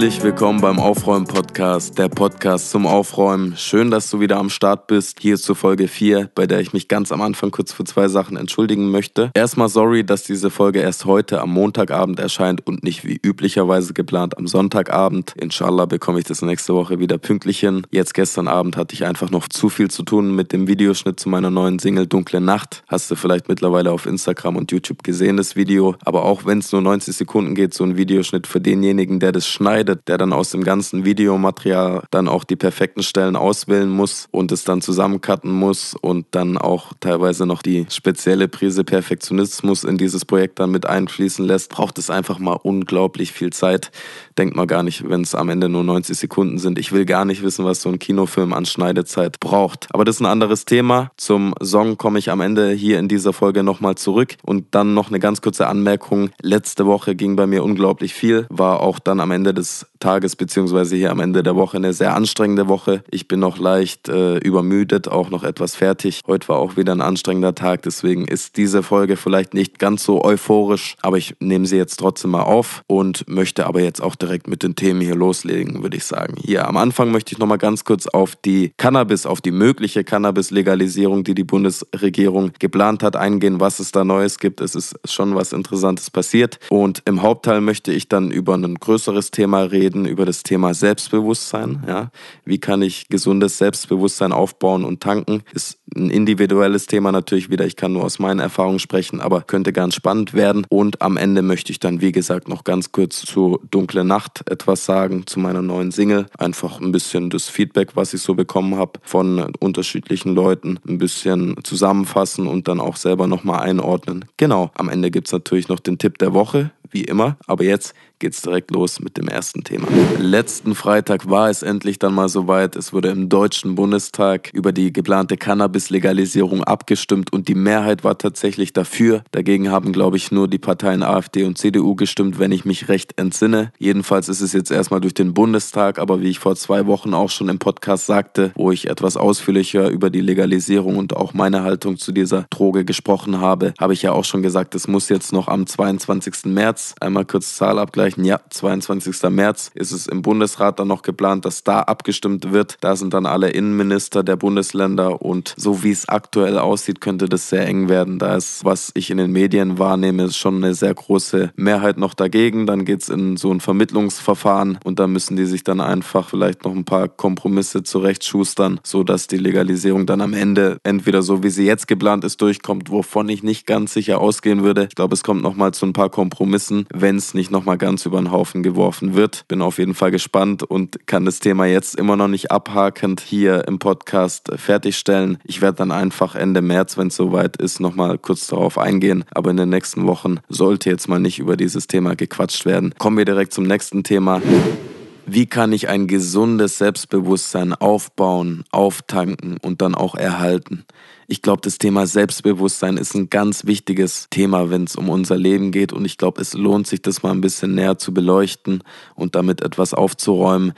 Herzlich willkommen beim Aufräumen-Podcast, der Podcast zum Aufräumen. Schön, dass du wieder am Start bist. Hier ist zur Folge 4, bei der ich mich ganz am Anfang kurz für zwei Sachen entschuldigen möchte. Erstmal sorry, dass diese Folge erst heute am Montagabend erscheint und nicht wie üblicherweise geplant am Sonntagabend. Inshallah bekomme ich das nächste Woche wieder pünktlich hin. Jetzt gestern Abend hatte ich einfach noch zu viel zu tun mit dem Videoschnitt zu meiner neuen Single Dunkle Nacht. Hast du vielleicht mittlerweile auf Instagram und YouTube gesehen, das Video. Aber auch wenn es nur 90 Sekunden geht, so ein Videoschnitt für denjenigen, der das schneidet, der dann aus dem ganzen Videomaterial dann auch die perfekten Stellen auswählen muss und es dann zusammencutten muss und dann auch teilweise noch die spezielle Prise Perfektionismus in dieses Projekt dann mit einfließen lässt, braucht es einfach mal unglaublich viel Zeit. Denkt mal gar nicht, wenn es am Ende nur 90 Sekunden sind. Ich will gar nicht wissen, was so ein Kinofilm an Schneidezeit braucht. Aber das ist ein anderes Thema. Zum Song komme ich am Ende hier in dieser Folge nochmal zurück. Und dann noch eine ganz kurze Anmerkung. Letzte Woche ging bei mir unglaublich viel, war auch dann am Ende Ende Tages beziehungsweise hier am Ende der Woche eine sehr anstrengende Woche. Ich bin noch leicht äh, übermüdet, auch noch etwas fertig. Heute war auch wieder ein anstrengender Tag, deswegen ist diese Folge vielleicht nicht ganz so euphorisch, aber ich nehme sie jetzt trotzdem mal auf und möchte aber jetzt auch direkt mit den Themen hier loslegen, würde ich sagen. Hier am Anfang möchte ich noch mal ganz kurz auf die Cannabis, auf die mögliche Cannabis-Legalisierung, die die Bundesregierung geplant hat, eingehen, was es da Neues gibt. Es ist schon was Interessantes passiert und im Hauptteil möchte ich dann über ein größeres Thema reden über das Thema Selbstbewusstsein. Ja? Wie kann ich gesundes Selbstbewusstsein aufbauen und tanken? Ist ein individuelles Thema natürlich wieder. Ich kann nur aus meinen Erfahrungen sprechen, aber könnte ganz spannend werden. Und am Ende möchte ich dann, wie gesagt, noch ganz kurz zu Dunkle Nacht etwas sagen, zu meiner neuen Single. Einfach ein bisschen das Feedback, was ich so bekommen habe von unterschiedlichen Leuten, ein bisschen zusammenfassen und dann auch selber nochmal einordnen. Genau, am Ende gibt es natürlich noch den Tipp der Woche, wie immer. Aber jetzt geht's direkt los mit dem ersten Thema. Letzten Freitag war es endlich dann mal soweit. Es wurde im Deutschen Bundestag über die geplante Cannabis-Legalisierung abgestimmt und die Mehrheit war tatsächlich dafür. Dagegen haben, glaube ich, nur die Parteien AfD und CDU gestimmt, wenn ich mich recht entsinne. Jedenfalls ist es jetzt erstmal durch den Bundestag, aber wie ich vor zwei Wochen auch schon im Podcast sagte, wo ich etwas ausführlicher über die Legalisierung und auch meine Haltung zu dieser Droge gesprochen habe, habe ich ja auch schon gesagt, es muss jetzt noch am 22. März, einmal kurz Zahlabgleich, erreichen. Ja, 22. März ist es im Bundesrat dann noch geplant, dass da abgestimmt wird. Da sind dann alle Innenminister der Bundesländer und so wie es aktuell aussieht, könnte das sehr eng werden. Da ist, was ich in den Medien wahrnehme, schon eine sehr große Mehrheit noch dagegen. Dann geht es in so ein Vermittlungsverfahren und da müssen die sich dann einfach vielleicht noch ein paar Kompromisse zurechtschustern, sodass die Legalisierung dann am Ende entweder so wie sie jetzt geplant ist durchkommt, wovon ich nicht ganz sicher ausgehen würde. Ich glaube, es kommt nochmal zu ein paar Kompromissen, wenn es nicht nochmal ganz ganz über den Haufen geworfen wird. Bin auf jeden Fall gespannt und kann das Thema jetzt immer noch nicht abhakend hier im Podcast fertigstellen. Ich werde dann einfach Ende März, wenn es soweit ist, nochmal kurz darauf eingehen. Aber in den nächsten Wochen sollte jetzt mal nicht über dieses Thema gequatscht werden. Kommen wir direkt zum nächsten Thema. Wie kann ich ein gesundes Selbstbewusstsein aufbauen, auftanken und dann auch erhalten? Ich glaube, das Thema Selbstbewusstsein ist ein ganz wichtiges Thema, wenn es um unser Leben geht. Und ich glaube, es lohnt sich, das mal ein bisschen näher zu beleuchten und damit etwas aufzuräumen.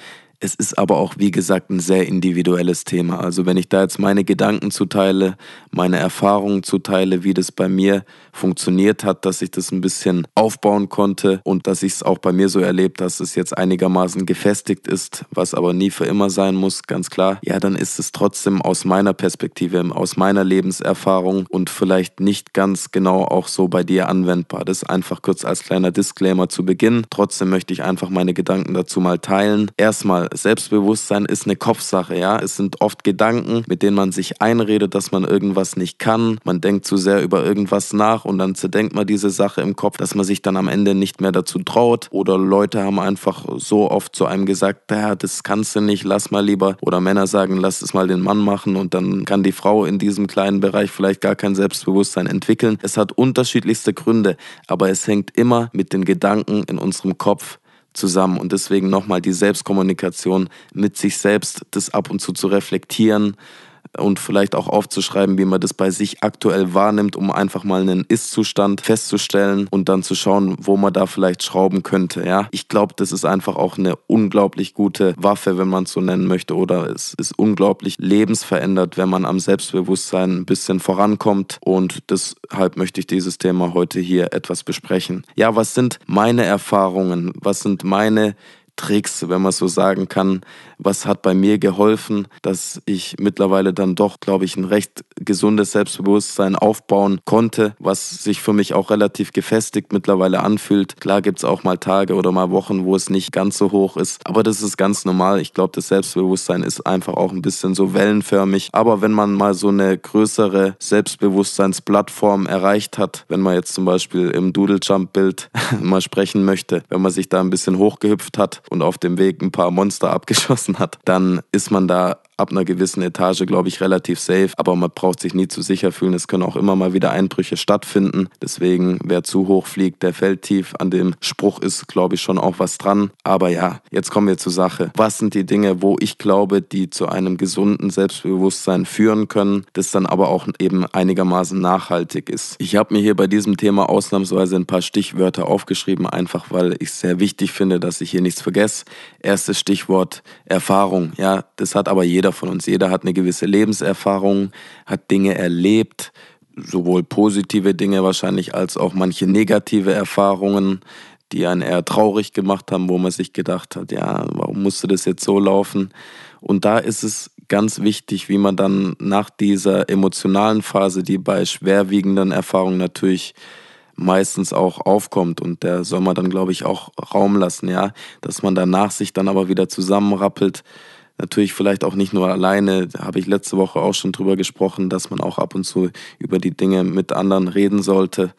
Es ist aber auch, wie gesagt, ein sehr individuelles Thema. Also wenn ich da jetzt meine Gedanken zuteile, meine Erfahrungen zuteile, wie das bei mir funktioniert hat, dass ich das ein bisschen aufbauen konnte und dass ich es auch bei mir so erlebt, dass es jetzt einigermaßen gefestigt ist, was aber nie für immer sein muss, ganz klar. Ja, dann ist es trotzdem aus meiner Perspektive, aus meiner Lebenserfahrung und vielleicht nicht ganz genau auch so bei dir anwendbar. Das einfach kurz als kleiner Disclaimer zu Beginn. Trotzdem möchte ich einfach meine Gedanken dazu mal teilen. Erstmal Selbstbewusstsein ist eine Kopfsache, ja. Es sind oft Gedanken, mit denen man sich einredet, dass man irgendwas nicht kann. Man denkt zu sehr über irgendwas nach und dann zerdenkt man diese Sache im Kopf, dass man sich dann am Ende nicht mehr dazu traut. Oder Leute haben einfach so oft zu einem gesagt, ja, das kannst du nicht, lass mal lieber. Oder Männer sagen, lass es mal den Mann machen und dann kann die Frau in diesem kleinen Bereich vielleicht gar kein Selbstbewusstsein entwickeln. Es hat unterschiedlichste Gründe, aber es hängt immer mit den Gedanken in unserem Kopf zusammen. Und deswegen nochmal die Selbstkommunikation mit sich selbst, das ab und zu zu reflektieren, und vielleicht auch aufzuschreiben, wie man das bei sich aktuell wahrnimmt, um einfach mal einen Ist-Zustand festzustellen und dann zu schauen, wo man da vielleicht schrauben könnte. Ja, ich glaube, das ist einfach auch eine unglaublich gute Waffe, wenn man es so nennen möchte, oder es ist unglaublich lebensverändert, wenn man am Selbstbewusstsein ein bisschen vorankommt. Und deshalb möchte ich dieses Thema heute hier etwas besprechen. Ja, was sind meine Erfahrungen? Was sind meine Tricks, wenn man so sagen kann. Was hat bei mir geholfen, dass ich mittlerweile dann doch, glaube ich, ein recht gesundes Selbstbewusstsein aufbauen konnte, was sich für mich auch relativ gefestigt mittlerweile anfühlt. Klar gibt es auch mal Tage oder mal Wochen, wo es nicht ganz so hoch ist, aber das ist ganz normal. Ich glaube, das Selbstbewusstsein ist einfach auch ein bisschen so wellenförmig. Aber wenn man mal so eine größere Selbstbewusstseinsplattform erreicht hat, wenn man jetzt zum Beispiel im Doodle Jump Bild mal sprechen möchte, wenn man sich da ein bisschen hochgehüpft hat und auf dem Weg ein paar Monster abgeschossen hat, dann ist man da ab einer gewissen Etage, glaube ich, relativ safe. Aber man braucht sich nie zu sicher fühlen. Es können auch immer mal wieder Einbrüche stattfinden. Deswegen, wer zu hoch fliegt, der fällt tief. An dem Spruch ist, glaube ich, schon auch was dran. Aber ja, jetzt kommen wir zur Sache. Was sind die Dinge, wo ich glaube, die zu einem gesunden Selbstbewusstsein führen können, das dann aber auch eben einigermaßen nachhaltig ist? Ich habe mir hier bei diesem Thema ausnahmsweise ein paar Stichwörter aufgeschrieben, einfach weil ich es sehr wichtig finde, dass ich hier nichts vergesse. Erstes Stichwort Erfahrung. Ja, das hat aber jeder von uns. Jeder hat eine gewisse Lebenserfahrung, hat Dinge erlebt, sowohl positive Dinge wahrscheinlich als auch manche negative Erfahrungen, die einen eher traurig gemacht haben, wo man sich gedacht hat, ja, warum musste das jetzt so laufen? Und da ist es ganz wichtig, wie man dann nach dieser emotionalen Phase, die bei schwerwiegenden Erfahrungen natürlich meistens auch aufkommt und der soll man dann, glaube ich, auch Raum lassen, ja, dass man danach sich dann aber wieder zusammenrappelt. Natürlich vielleicht auch nicht nur alleine, da habe ich letzte Woche auch schon drüber gesprochen, dass man auch ab und zu über die Dinge mit anderen reden sollte.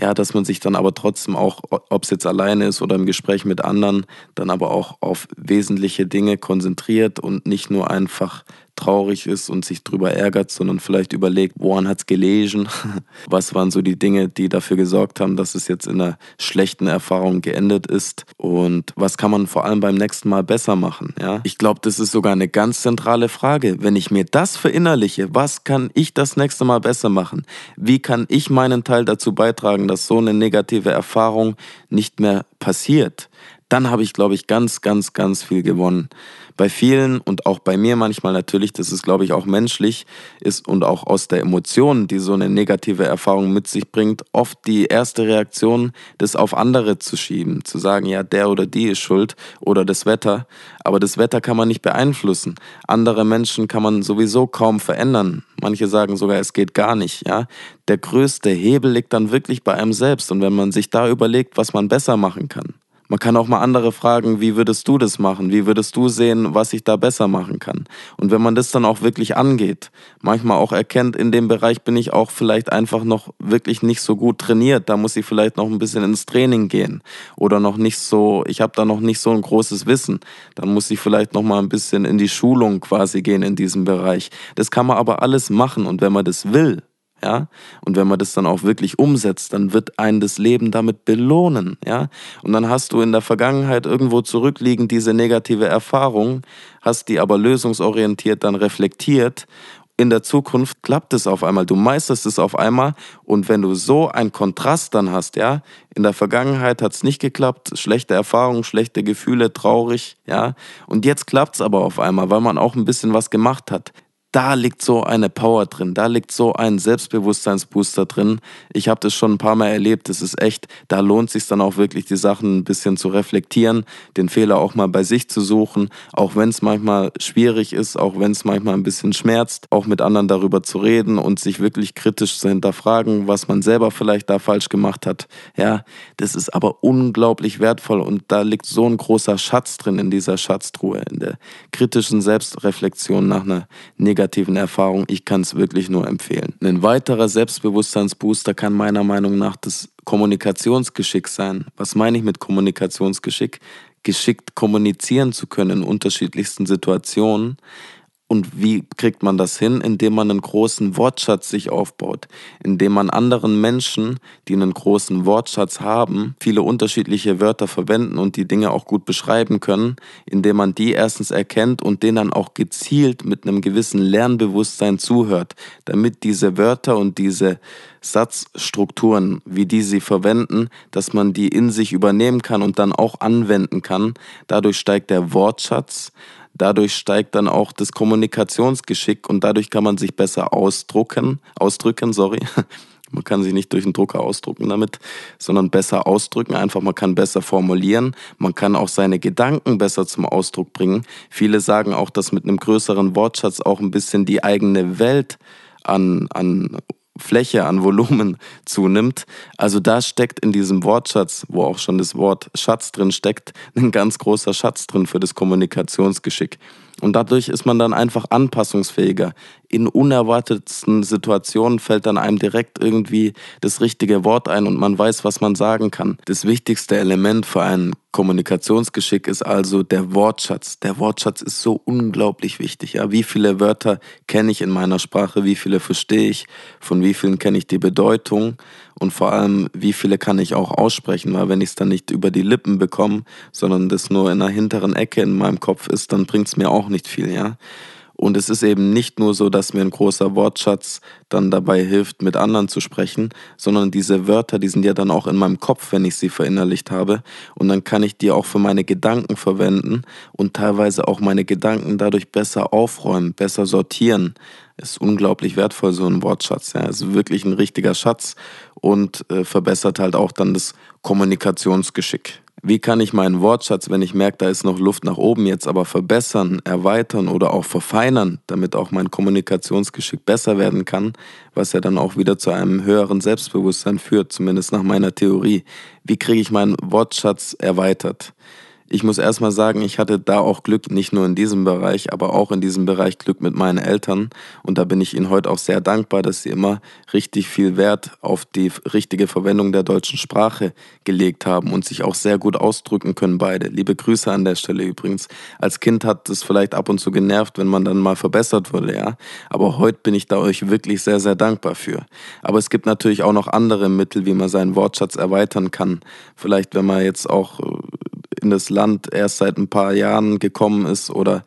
Ja, dass man sich dann aber trotzdem auch, ob es jetzt alleine ist oder im Gespräch mit anderen, dann aber auch auf wesentliche Dinge konzentriert und nicht nur einfach traurig ist und sich drüber ärgert, sondern vielleicht überlegt, woran es gelesen? Was waren so die Dinge, die dafür gesorgt haben, dass es jetzt in einer schlechten Erfahrung geendet ist? Und was kann man vor allem beim nächsten Mal besser machen? Ja? Ich glaube, das ist sogar eine ganz zentrale Frage. Wenn ich mir das verinnerliche, was kann ich das nächste Mal besser machen? Wie kann ich meinen Teil dazu beitragen, dass so eine negative Erfahrung nicht mehr passiert? Dann habe ich, glaube ich, ganz, ganz, ganz viel gewonnen bei vielen und auch bei mir manchmal natürlich, das ist glaube ich auch menschlich, ist und auch aus der Emotion, die so eine negative Erfahrung mit sich bringt, oft die erste Reaktion, das auf andere zu schieben, zu sagen, ja, der oder die ist schuld oder das Wetter. Aber das Wetter kann man nicht beeinflussen. Andere Menschen kann man sowieso kaum verändern. Manche sagen sogar, es geht gar nicht, ja. Der größte Hebel liegt dann wirklich bei einem selbst und wenn man sich da überlegt, was man besser machen kann. Man kann auch mal andere fragen, wie würdest du das machen? Wie würdest du sehen, was ich da besser machen kann? Und wenn man das dann auch wirklich angeht, manchmal auch erkennt, in dem Bereich bin ich auch vielleicht einfach noch wirklich nicht so gut trainiert, da muss ich vielleicht noch ein bisschen ins Training gehen oder noch nicht so, ich habe da noch nicht so ein großes Wissen, dann muss ich vielleicht noch mal ein bisschen in die Schulung quasi gehen in diesem Bereich. Das kann man aber alles machen und wenn man das will, ja. Und wenn man das dann auch wirklich umsetzt, dann wird einen das Leben damit belohnen, ja. Und dann hast du in der Vergangenheit irgendwo zurückliegend diese negative Erfahrung, hast die aber lösungsorientiert dann reflektiert. In der Zukunft klappt es auf einmal, du meisterst es auf einmal und wenn du so einen Kontrast dann hast, ja, in der Vergangenheit hat es nicht geklappt, schlechte Erfahrungen, schlechte Gefühle, traurig, ja, und jetzt klappt es aber auf einmal, weil man auch ein bisschen was gemacht hat da liegt so eine Power drin, da liegt so ein Selbstbewusstseinsbooster drin. Ich habe das schon ein paar Mal erlebt, das ist echt, da lohnt sich dann auch wirklich die Sachen ein bisschen zu reflektieren, den Fehler auch mal bei sich zu suchen, auch wenn es manchmal schwierig ist, auch wenn es manchmal ein bisschen schmerzt, auch mit anderen darüber zu reden und sich wirklich kritisch zu hinterfragen, was man selber vielleicht da falsch gemacht hat. Ja, das ist aber unglaublich wertvoll und da liegt so ein großer Schatz drin in dieser Schatztruhe, in der kritischen Selbstreflexion nach einer negativen negativen Erfahrung. Ich kann es wirklich nur empfehlen. Ein weiterer Selbstbewusstseinsbooster kann meiner Meinung nach das Kommunikationsgeschick sein. Was meine ich mit Kommunikationsgeschick? Geschickt kommunizieren zu können in unterschiedlichsten Situationen und wie kriegt man das hin? Indem man einen großen Wortschatz sich aufbaut, indem man anderen Menschen, die einen großen Wortschatz haben, viele unterschiedliche Wörter verwenden und die Dinge auch gut beschreiben können, indem man die erstens erkennt und denen dann auch gezielt mit einem gewissen Lernbewusstsein zuhört, damit diese Wörter und diese Satzstrukturen, wie die sie verwenden, dass man die in sich übernehmen kann und dann auch anwenden kann. Dadurch steigt der Wortschatz, Dadurch steigt dann auch das Kommunikationsgeschick und dadurch kann man sich besser ausdrucken, ausdrücken, sorry. Man kann sich nicht durch den Drucker ausdrucken damit, sondern besser ausdrücken. Einfach, man kann besser formulieren. Man kann auch seine Gedanken besser zum Ausdruck bringen. Viele sagen auch, dass mit einem größeren Wortschatz auch ein bisschen die eigene Welt an, an Fläche, an Volumen zunimmt. Also da steckt in diesem Wortschatz, wo auch schon das Wort Schatz drin steckt, ein ganz großer Schatz drin für das Kommunikationsgeschick. Und dadurch ist man dann einfach anpassungsfähiger. In unerwartetsten Situationen fällt dann einem direkt irgendwie das richtige Wort ein und man weiß, was man sagen kann. Das wichtigste Element für ein Kommunikationsgeschick ist also der Wortschatz. Der Wortschatz ist so unglaublich wichtig. Ja, wie viele Wörter kenne ich in meiner Sprache? Wie viele verstehe ich? Von wie vielen kenne ich die Bedeutung? Und vor allem, wie viele kann ich auch aussprechen? Weil wenn ich es dann nicht über die Lippen bekomme, sondern das nur in einer hinteren Ecke in meinem Kopf ist, dann bringt es mir auch nicht viel, ja. Und es ist eben nicht nur so, dass mir ein großer Wortschatz dann dabei hilft, mit anderen zu sprechen, sondern diese Wörter, die sind ja dann auch in meinem Kopf, wenn ich sie verinnerlicht habe. Und dann kann ich die auch für meine Gedanken verwenden und teilweise auch meine Gedanken dadurch besser aufräumen, besser sortieren. Ist unglaublich wertvoll, so ein Wortschatz. Ja, ist wirklich ein richtiger Schatz und äh, verbessert halt auch dann das Kommunikationsgeschick. Wie kann ich meinen Wortschatz, wenn ich merke, da ist noch Luft nach oben, jetzt aber verbessern, erweitern oder auch verfeinern, damit auch mein Kommunikationsgeschick besser werden kann, was ja dann auch wieder zu einem höheren Selbstbewusstsein führt, zumindest nach meiner Theorie. Wie kriege ich meinen Wortschatz erweitert? Ich muss erstmal sagen, ich hatte da auch Glück, nicht nur in diesem Bereich, aber auch in diesem Bereich Glück mit meinen Eltern. Und da bin ich ihnen heute auch sehr dankbar, dass sie immer richtig viel Wert auf die richtige Verwendung der deutschen Sprache gelegt haben und sich auch sehr gut ausdrücken können, beide. Liebe Grüße an der Stelle übrigens. Als Kind hat es vielleicht ab und zu genervt, wenn man dann mal verbessert wurde, ja. Aber heute bin ich da euch wirklich sehr, sehr dankbar für. Aber es gibt natürlich auch noch andere Mittel, wie man seinen Wortschatz erweitern kann. Vielleicht, wenn man jetzt auch äh, in das Land erst seit ein paar Jahren gekommen ist oder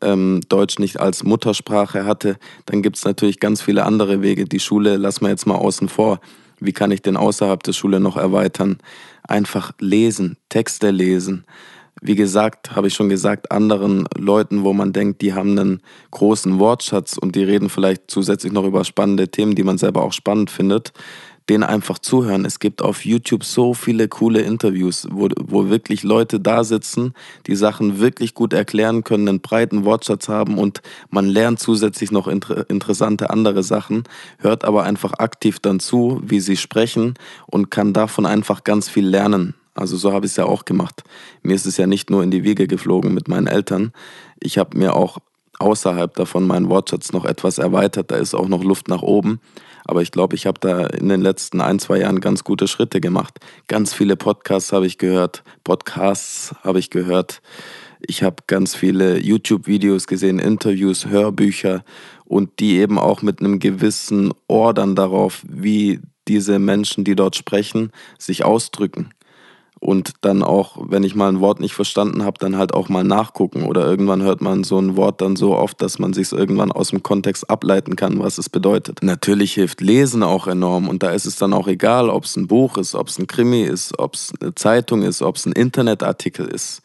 ähm, Deutsch nicht als Muttersprache hatte, dann gibt es natürlich ganz viele andere Wege. Die Schule lassen wir jetzt mal außen vor. Wie kann ich denn außerhalb der Schule noch erweitern? Einfach lesen, Texte lesen. Wie gesagt, habe ich schon gesagt, anderen Leuten, wo man denkt, die haben einen großen Wortschatz und die reden vielleicht zusätzlich noch über spannende Themen, die man selber auch spannend findet, denen einfach zuhören. Es gibt auf YouTube so viele coole Interviews, wo, wo wirklich Leute da sitzen, die Sachen wirklich gut erklären können, einen breiten Wortschatz haben und man lernt zusätzlich noch inter interessante andere Sachen, hört aber einfach aktiv dann zu, wie sie sprechen und kann davon einfach ganz viel lernen. Also so habe ich es ja auch gemacht. Mir ist es ja nicht nur in die Wiege geflogen mit meinen Eltern. Ich habe mir auch außerhalb davon meinen Wortschatz noch etwas erweitert. Da ist auch noch Luft nach oben. Aber ich glaube, ich habe da in den letzten ein, zwei Jahren ganz gute Schritte gemacht. Ganz viele Podcasts habe ich gehört, Podcasts habe ich gehört. Ich habe ganz viele YouTube-Videos gesehen, Interviews, Hörbücher und die eben auch mit einem gewissen Ohr dann darauf, wie diese Menschen, die dort sprechen, sich ausdrücken und dann auch, wenn ich mal ein Wort nicht verstanden habe, dann halt auch mal nachgucken. Oder irgendwann hört man so ein Wort dann so oft, dass man sich irgendwann aus dem Kontext ableiten kann, was es bedeutet. Natürlich hilft Lesen auch enorm und da ist es dann auch egal, ob es ein Buch ist, ob es ein Krimi ist, ob es eine Zeitung ist, ob es ein Internetartikel ist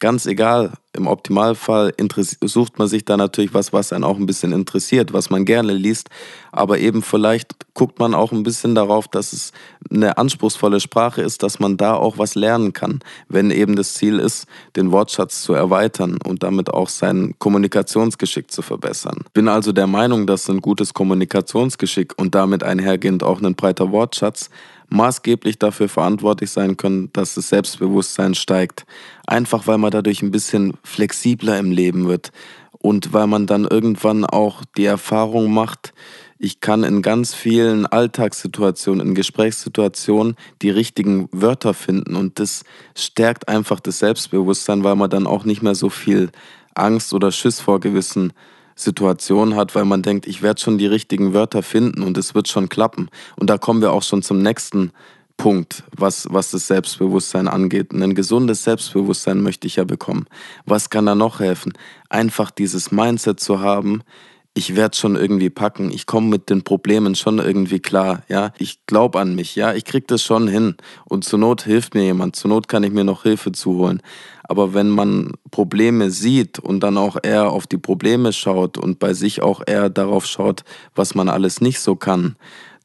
ganz egal, im Optimalfall sucht man sich da natürlich was, was einen auch ein bisschen interessiert, was man gerne liest, aber eben vielleicht guckt man auch ein bisschen darauf, dass es eine anspruchsvolle Sprache ist, dass man da auch was lernen kann, wenn eben das Ziel ist, den Wortschatz zu erweitern und damit auch sein Kommunikationsgeschick zu verbessern. Bin also der Meinung, dass ein gutes Kommunikationsgeschick und damit einhergehend auch ein breiter Wortschatz maßgeblich dafür verantwortlich sein können, dass das Selbstbewusstsein steigt. Einfach weil man dadurch ein bisschen flexibler im Leben wird und weil man dann irgendwann auch die Erfahrung macht, ich kann in ganz vielen Alltagssituationen, in Gesprächssituationen die richtigen Wörter finden und das stärkt einfach das Selbstbewusstsein, weil man dann auch nicht mehr so viel Angst oder Schiss vor gewissen Situation hat, weil man denkt, ich werde schon die richtigen Wörter finden und es wird schon klappen. Und da kommen wir auch schon zum nächsten Punkt, was, was das Selbstbewusstsein angeht. ein gesundes Selbstbewusstsein möchte ich ja bekommen. Was kann da noch helfen? Einfach dieses Mindset zu haben, ich werde schon irgendwie packen, ich komme mit den Problemen schon irgendwie klar, ja, ich glaube an mich, ja, ich krieg das schon hin und zur Not hilft mir jemand, zur Not kann ich mir noch Hilfe zuholen. Aber wenn man Probleme sieht und dann auch eher auf die Probleme schaut und bei sich auch eher darauf schaut, was man alles nicht so kann,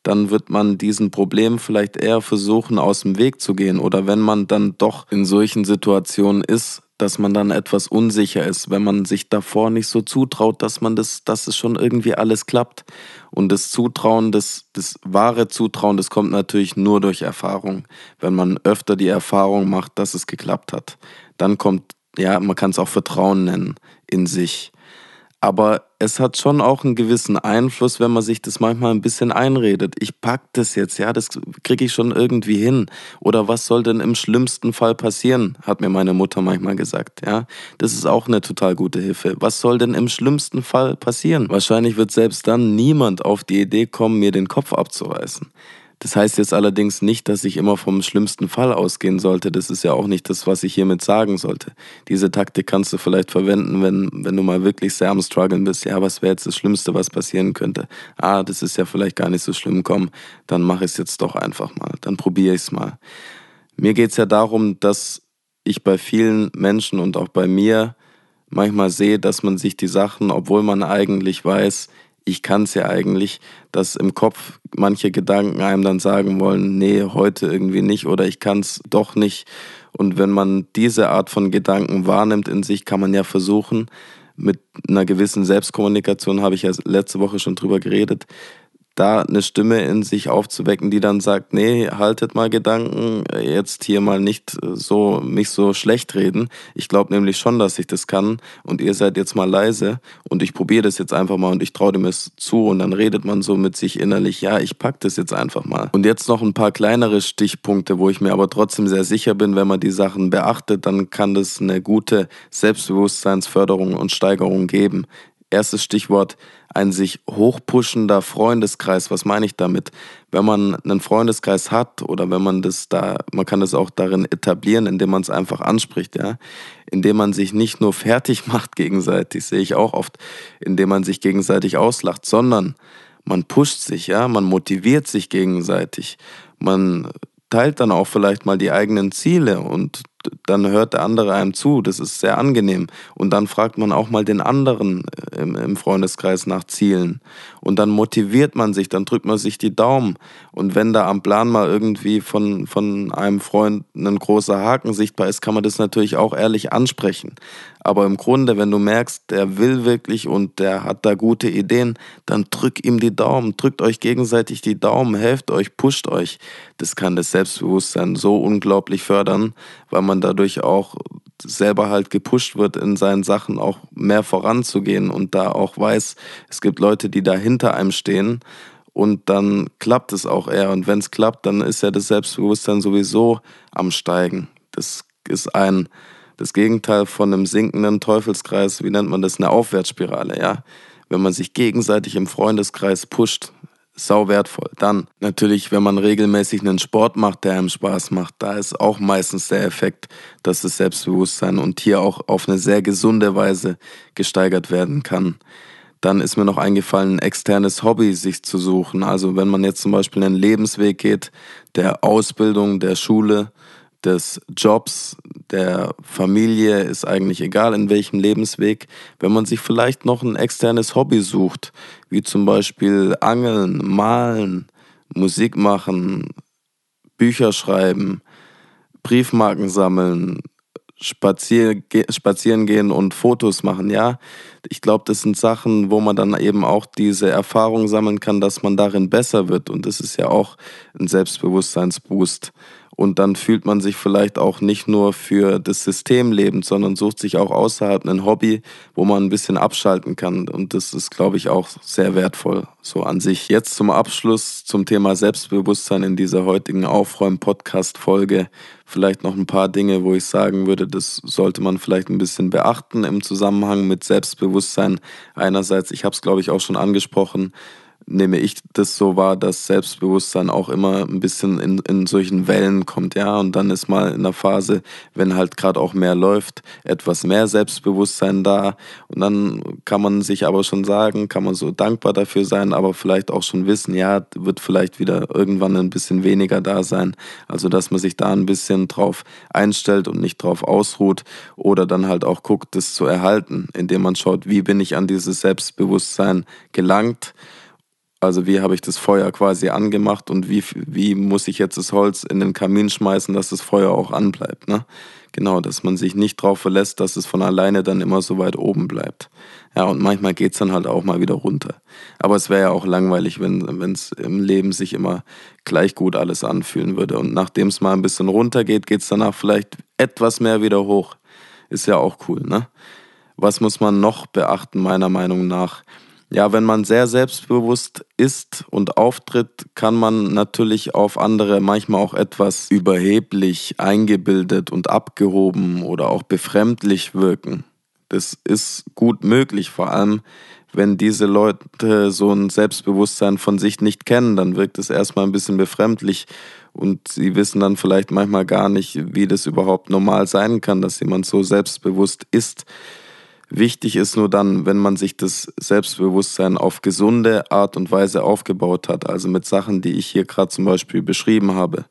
dann wird man diesen Problemen vielleicht eher versuchen, aus dem Weg zu gehen. Oder wenn man dann doch in solchen Situationen ist, dass man dann etwas unsicher ist, wenn man sich davor nicht so zutraut, dass man das, dass es schon irgendwie alles klappt. Und das Zutrauen, das, das wahre Zutrauen, das kommt natürlich nur durch Erfahrung. Wenn man öfter die Erfahrung macht, dass es geklappt hat, dann kommt, ja, man kann es auch Vertrauen nennen in sich. Aber es hat schon auch einen gewissen Einfluss, wenn man sich das manchmal ein bisschen einredet. Ich pack das jetzt, ja, das kriege ich schon irgendwie hin. Oder was soll denn im schlimmsten Fall passieren, hat mir meine Mutter manchmal gesagt, ja. Das ist auch eine total gute Hilfe. Was soll denn im schlimmsten Fall passieren? Wahrscheinlich wird selbst dann niemand auf die Idee kommen, mir den Kopf abzureißen. Das heißt jetzt allerdings nicht, dass ich immer vom schlimmsten Fall ausgehen sollte. Das ist ja auch nicht das, was ich hiermit sagen sollte. Diese Taktik kannst du vielleicht verwenden, wenn, wenn du mal wirklich sehr am Struggeln bist. Ja, was wäre jetzt das Schlimmste, was passieren könnte? Ah, das ist ja vielleicht gar nicht so schlimm. Komm, dann mache ich es jetzt doch einfach mal. Dann probiere ich es mal. Mir geht es ja darum, dass ich bei vielen Menschen und auch bei mir manchmal sehe, dass man sich die Sachen, obwohl man eigentlich weiß, ich kann es ja eigentlich, dass im Kopf manche Gedanken einem dann sagen wollen, nee, heute irgendwie nicht oder ich kann es doch nicht. Und wenn man diese Art von Gedanken wahrnimmt in sich, kann man ja versuchen, mit einer gewissen Selbstkommunikation, habe ich ja letzte Woche schon drüber geredet, da eine Stimme in sich aufzuwecken, die dann sagt, nee, haltet mal Gedanken, jetzt hier mal nicht so mich so schlecht reden. Ich glaube nämlich schon, dass ich das kann und ihr seid jetzt mal leise und ich probiere das jetzt einfach mal und ich traue dem es zu und dann redet man so mit sich innerlich, ja, ich pack das jetzt einfach mal. Und jetzt noch ein paar kleinere Stichpunkte, wo ich mir aber trotzdem sehr sicher bin, wenn man die Sachen beachtet, dann kann das eine gute Selbstbewusstseinsförderung und Steigerung geben. Erstes Stichwort, ein sich hochpushender Freundeskreis. Was meine ich damit? Wenn man einen Freundeskreis hat oder wenn man das da, man kann das auch darin etablieren, indem man es einfach anspricht, ja, indem man sich nicht nur fertig macht gegenseitig, sehe ich auch oft, indem man sich gegenseitig auslacht, sondern man pusht sich, ja, man motiviert sich gegenseitig, man teilt dann auch vielleicht mal die eigenen Ziele und dann hört der andere einem zu. Das ist sehr angenehm. Und dann fragt man auch mal den anderen äh, im, im, Freundeskreis nach Zielen. Und dann motiviert man sich, dann drückt man sich die Daumen. Und wenn da am Plan mal irgendwie von, von einem Freund ein großer Haken sichtbar ist, kann man das natürlich auch ehrlich ansprechen. Aber im Grunde, wenn du merkst, der will wirklich und der hat da gute Ideen, dann drück ihm die Daumen, drückt euch gegenseitig die Daumen, helft euch, pusht euch. Das kann das Selbstbewusstsein so unglaublich fördern, weil man dadurch auch selber halt gepusht wird, in seinen Sachen auch mehr voranzugehen und da auch weiß, es gibt Leute, die da hinter einem stehen und dann klappt es auch eher. Und wenn es klappt, dann ist ja das Selbstbewusstsein sowieso am Steigen. Das ist ein das Gegenteil von einem sinkenden Teufelskreis, wie nennt man das, eine Aufwärtsspirale, ja. Wenn man sich gegenseitig im Freundeskreis pusht, sau wertvoll. Dann natürlich, wenn man regelmäßig einen Sport macht, der einem Spaß macht, da ist auch meistens der Effekt, dass das Selbstbewusstsein und hier auch auf eine sehr gesunde Weise gesteigert werden kann. Dann ist mir noch eingefallen, ein externes Hobby sich zu suchen. Also wenn man jetzt zum Beispiel einen Lebensweg geht, der Ausbildung, der Schule, des Jobs, der Familie, ist eigentlich egal in welchem Lebensweg, wenn man sich vielleicht noch ein externes Hobby sucht, wie zum Beispiel Angeln, Malen, Musik machen, Bücher schreiben, Briefmarken sammeln, spazieren, spazieren gehen und Fotos machen, ja. Ich glaube, das sind Sachen, wo man dann eben auch diese Erfahrung sammeln kann, dass man darin besser wird. Und das ist ja auch ein Selbstbewusstseinsboost. Und dann fühlt man sich vielleicht auch nicht nur für das System lebend, sondern sucht sich auch außerhalb ein Hobby, wo man ein bisschen abschalten kann. Und das ist, glaube ich, auch sehr wertvoll so an sich. Jetzt zum Abschluss zum Thema Selbstbewusstsein in dieser heutigen Aufräum-Podcast-Folge. Vielleicht noch ein paar Dinge, wo ich sagen würde, das sollte man vielleicht ein bisschen beachten im Zusammenhang mit Selbstbewusstsein. Einerseits, ich habe es, glaube ich, auch schon angesprochen, nehme ich das so wahr, dass Selbstbewusstsein auch immer ein bisschen in, in solchen Wellen kommt, ja. Und dann ist mal in der Phase, wenn halt gerade auch mehr läuft, etwas mehr Selbstbewusstsein da. Und dann kann man sich aber schon sagen, kann man so dankbar dafür sein, aber vielleicht auch schon wissen, ja, wird vielleicht wieder irgendwann ein bisschen weniger da sein. Also, dass man sich da ein bisschen drauf einstellt und nicht drauf ausruht oder dann halt auch guckt, das zu erhalten, indem man schaut, wie bin ich an dieses Selbstbewusstsein gelangt Also wie habe ich das Feuer quasi angemacht und wie, wie muss ich jetzt das Holz in den Kamin schmeißen, dass das Feuer auch anbleibt. Ne? Genau, dass man sich nicht darauf verlässt, dass es von alleine dann immer so weit oben bleibt. Ja, und manchmal geht es dann halt auch mal wieder runter. Aber es wäre ja auch langweilig, wenn es im Leben sich immer gleich gut alles anfühlen würde. Und nachdem es mal ein bisschen runter geht, geht es danach vielleicht etwas mehr wieder hoch. Ist ja auch cool, ne? Was muss man noch beachten, meiner Meinung nach? Ja, wenn man sehr selbstbewusst ist und auftritt, kann man natürlich auf andere manchmal auch etwas überheblich, eingebildet und abgehoben oder auch befremdlich wirken. Das ist gut möglich, vor allem wenn diese Leute so ein Selbstbewusstsein von sich nicht kennen, dann wirkt es erstmal ein bisschen befremdlich und sie wissen dann vielleicht manchmal gar nicht, wie das überhaupt normal sein kann, dass jemand so selbstbewusst ist. Wichtig ist nur dann, wenn man sich das Selbstbewusstsein auf gesunde Art und Weise aufgebaut hat, also mit Sachen, die ich hier gerade zum Beispiel beschrieben habe,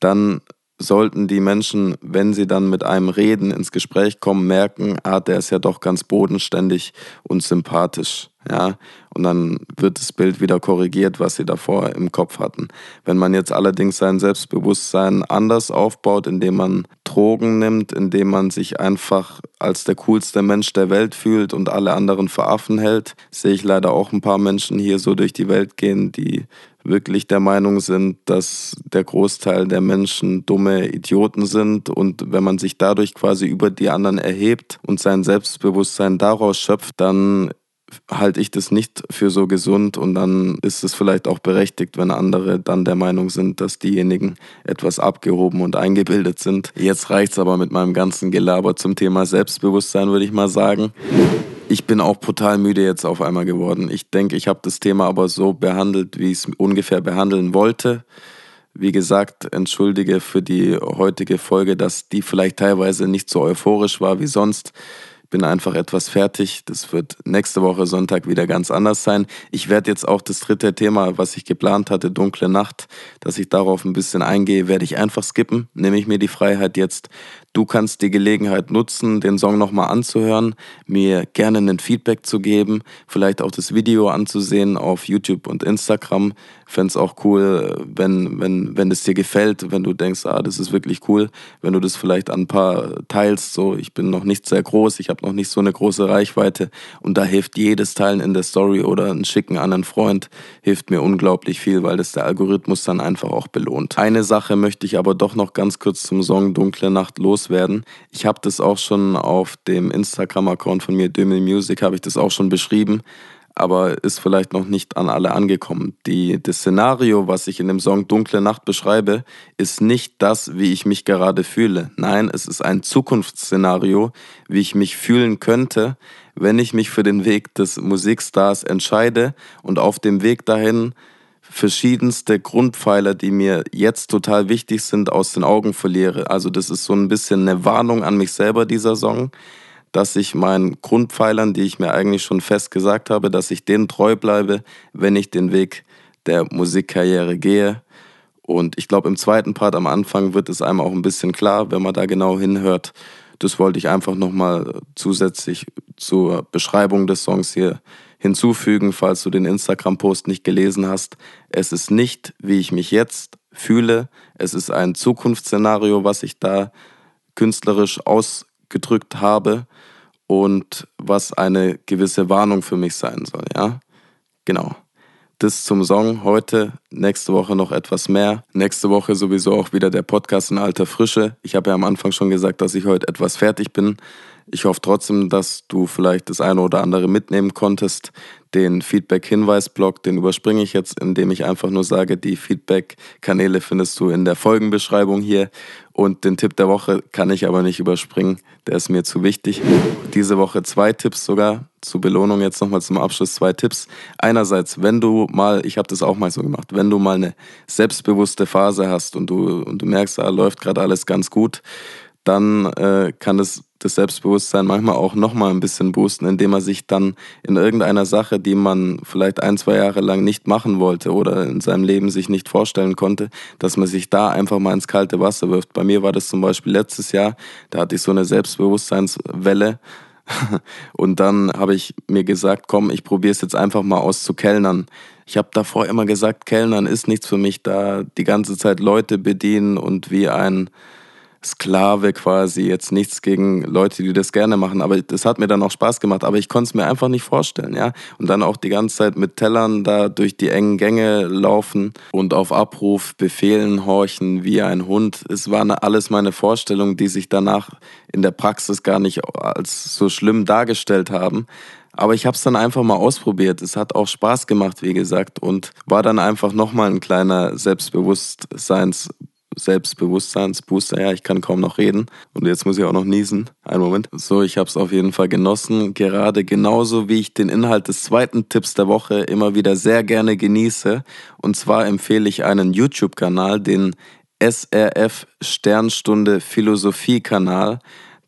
dann sollten die Menschen, wenn sie dann mit einem reden, ins Gespräch kommen, merken, ah, der ist ja doch ganz bodenständig und sympathisch ja, und dann wird das Bild wieder korrigiert, was sie davor im Kopf hatten. Wenn man jetzt allerdings sein Selbstbewusstsein anders aufbaut, indem man Drogen nimmt, indem man sich einfach als der coolste Mensch der Welt fühlt und alle anderen für Affen hält, sehe ich leider auch ein paar Menschen hier so durch die Welt gehen, die wirklich der Meinung sind, dass der Großteil der Menschen dumme Idioten sind und wenn man sich dadurch quasi über die anderen erhebt und sein Selbstbewusstsein daraus schöpft, dann halte ich das nicht für so gesund und dann ist es vielleicht auch berechtigt, wenn andere dann der Meinung sind, dass diejenigen etwas abgehoben und eingebildet sind. Jetzt reicht es aber mit meinem ganzen Gelaber zum Thema Selbstbewusstsein, würde ich mal sagen. Ich bin auch brutal müde jetzt auf einmal geworden. Ich denke, ich habe das Thema aber so behandelt, wie ich es ungefähr behandeln wollte. Wie gesagt, entschuldige für die heutige Folge, dass die vielleicht teilweise nicht so euphorisch war wie sonst bin einfach etwas fertig. Das wird nächste Woche Sonntag wieder ganz anders sein. Ich werde jetzt auch das dritte Thema, was ich geplant hatte, dunkle Nacht, dass ich darauf ein bisschen eingehe, werde ich einfach skippen. Nehme ich mir die Freiheit jetzt. Du kannst die Gelegenheit nutzen, den Song nochmal anzuhören, mir gerne ein Feedback zu geben, vielleicht auch das Video anzusehen auf YouTube und Instagram. Fände es auch cool, wenn, wenn, wenn es dir gefällt, wenn du denkst, ah, das ist wirklich cool, wenn du das vielleicht an ein paar teilst. So, ich bin noch nicht sehr groß, ich habe noch nicht so eine große Reichweite und da hilft jedes Teilen in der Story oder ein Schicken an einen Freund, hilft mir unglaublich viel, weil das der Algorithmus dann einfach auch belohnt. Eine Sache möchte ich aber doch noch ganz kurz zum Song Dunkle Nacht loswerden. Ich habe das auch schon auf dem Instagram-Account von mir, Dümmel Music, habe ich das auch schon beschrieben aber ist vielleicht noch nicht an alle angekommen. Die, das Szenario, was ich in dem Song Dunkle Nacht beschreibe, ist nicht das, wie ich mich gerade fühle. Nein, es ist ein Zukunftsszenario, wie ich mich fühlen könnte, wenn ich mich für den Weg des Musikstars entscheide und auf dem Weg dahin verschiedenste Grundpfeiler, die mir jetzt total wichtig sind, aus den Augen verliere. Also das ist so ein bisschen eine Warnung an mich selber, dieser Song dass ich meinen Grundpfeilern, die ich mir eigentlich schon fest gesagt habe, dass ich denen treu bleibe, wenn ich den Weg der Musikkarriere gehe. Und ich glaube, im zweiten Part am Anfang wird es einem auch ein bisschen klar, wenn man da genau hinhört. Das wollte ich einfach nochmal zusätzlich zur Beschreibung des Songs hier hinzufügen, falls du den Instagram-Post nicht gelesen hast. Es ist nicht, wie ich mich jetzt fühle. Es ist ein Zukunftsszenario, was ich da künstlerisch ausgedrückt habe und was eine gewisse Warnung für mich sein soll, ja? Genau. Das zum Song heute, nächste Woche noch etwas mehr. Nächste Woche sowieso auch wieder der Podcast in alter Frische. Ich habe ja am Anfang schon gesagt, dass ich heute etwas fertig bin. Ich hoffe trotzdem, dass du vielleicht das eine oder andere mitnehmen konntest. Den Feedback-Hinweis-Blog, den überspringe ich jetzt, indem ich einfach nur sage, die Feedback-Kanäle findest du in der Folgenbeschreibung hier. Und den Tipp der Woche kann ich aber nicht überspringen, der ist mir zu wichtig. Diese Woche zwei Tipps sogar, zur Belohnung jetzt nochmal zum Abschluss zwei Tipps. Einerseits, wenn du mal, ich habe das auch mal so gemacht, wenn du mal eine selbstbewusste Phase hast und du, und du merkst, da läuft gerade alles ganz gut, dann äh, kann es das Selbstbewusstsein manchmal auch nochmal ein bisschen boosten, indem man sich dann in irgendeiner Sache, die man vielleicht ein, zwei Jahre lang nicht machen wollte oder in seinem Leben sich nicht vorstellen konnte, dass man sich da einfach mal ins kalte Wasser wirft. Bei mir war das zum Beispiel letztes Jahr, da hatte ich so eine Selbstbewusstseinswelle und dann habe ich mir gesagt, komm, ich probiere es jetzt einfach mal aus zu kellnern. Ich habe davor immer gesagt, Kellnern ist nichts für mich, da die ganze Zeit Leute bedienen und wie ein Sklave quasi, jetzt nichts gegen Leute, die das gerne machen, aber das hat mir dann auch Spaß gemacht, aber ich konnte es mir einfach nicht vorstellen, ja. Und dann auch die ganze Zeit mit Tellern da durch die engen Gänge laufen und auf Abruf Befehlen horchen wie ein Hund. Es waren alles meine Vorstellungen, die sich danach in der Praxis gar nicht als so schlimm dargestellt haben. Aber ich habe es dann einfach mal ausprobiert. Es hat auch Spaß gemacht, wie gesagt, und war dann einfach nochmal ein kleiner Selbstbewusstseins Selbstbewusstseinsbooster. Ja, ich kann kaum noch reden. Und jetzt muss ich auch noch niesen. Einen Moment. So, ich habe es auf jeden Fall genossen. Gerade genauso wie ich den Inhalt des zweiten Tipps der Woche immer wieder sehr gerne genieße. Und zwar empfehle ich einen YouTube-Kanal, den SRF Sternstunde Philosophie-Kanal.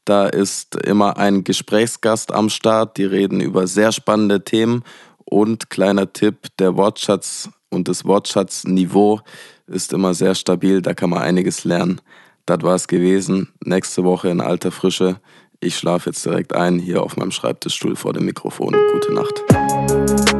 Da ist immer ein Gesprächsgast am Start. Die reden über sehr spannende Themen. Und kleiner Tipp, der Wortschatz und das Wortschatzniveau ist immer sehr stabil, da kann man einiges lernen. Das war es gewesen. Nächste Woche in alter Frische. Ich schlafe jetzt direkt ein hier auf meinem Schreibtischstuhl vor dem Mikrofon. Gute Nacht.